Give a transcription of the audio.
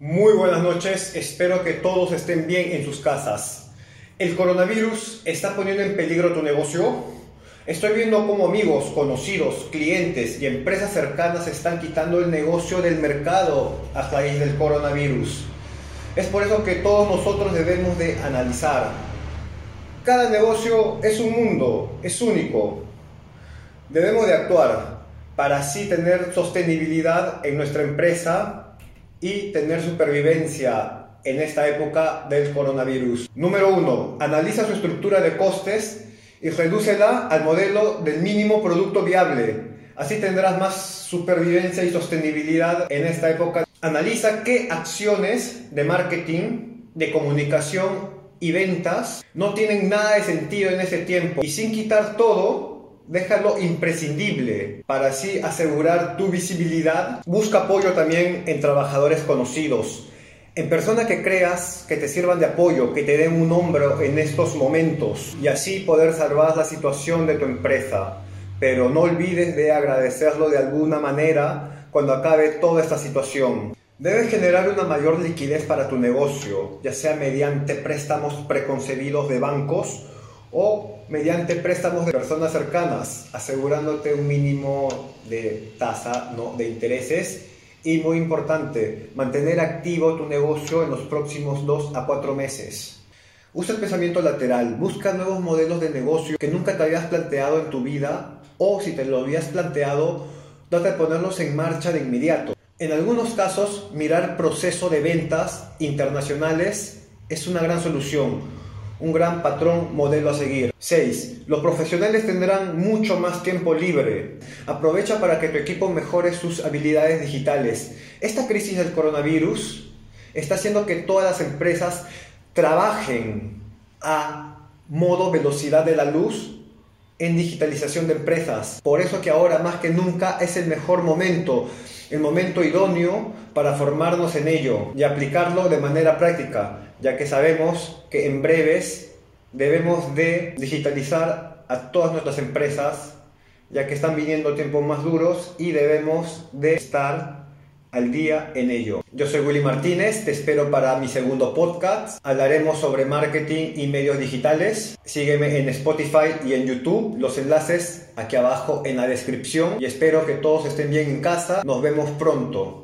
Muy buenas noches, espero que todos estén bien en sus casas. ¿El coronavirus está poniendo en peligro tu negocio? Estoy viendo cómo amigos, conocidos, clientes y empresas cercanas están quitando el negocio del mercado a raíz del coronavirus. Es por eso que todos nosotros debemos de analizar. Cada negocio es un mundo, es único. Debemos de actuar para así tener sostenibilidad en nuestra empresa y tener supervivencia en esta época del coronavirus. Número uno, analiza su estructura de costes y redúcela al modelo del mínimo producto viable. Así tendrás más supervivencia y sostenibilidad en esta época. Analiza qué acciones de marketing, de comunicación y ventas no tienen nada de sentido en ese tiempo. Y sin quitar todo, déjalo imprescindible para así asegurar tu visibilidad. Busca apoyo también en trabajadores conocidos, en personas que creas que te sirvan de apoyo, que te den un hombro en estos momentos y así poder salvar la situación de tu empresa. Pero no olvides de agradecerlo de alguna manera cuando acabe toda esta situación. Debes generar una mayor liquidez para tu negocio, ya sea mediante préstamos preconcebidos de bancos o mediante préstamos de personas cercanas, asegurándote un mínimo de tasa ¿no? de intereses. Y muy importante, mantener activo tu negocio en los próximos 2 a 4 meses. Usa el pensamiento lateral, busca nuevos modelos de negocio que nunca te habías planteado en tu vida o si te lo habías planteado, trata de ponerlos en marcha de inmediato. En algunos casos, mirar proceso de ventas internacionales es una gran solución un gran patrón modelo a seguir. 6. Los profesionales tendrán mucho más tiempo libre. Aprovecha para que tu equipo mejore sus habilidades digitales. Esta crisis del coronavirus está haciendo que todas las empresas trabajen a modo velocidad de la luz en digitalización de empresas. Por eso que ahora más que nunca es el mejor momento, el momento idóneo para formarnos en ello y aplicarlo de manera práctica ya que sabemos que en breves debemos de digitalizar a todas nuestras empresas, ya que están viniendo tiempos más duros y debemos de estar al día en ello. Yo soy Willy Martínez, te espero para mi segundo podcast. Hablaremos sobre marketing y medios digitales. Sígueme en Spotify y en YouTube, los enlaces aquí abajo en la descripción y espero que todos estén bien en casa. Nos vemos pronto.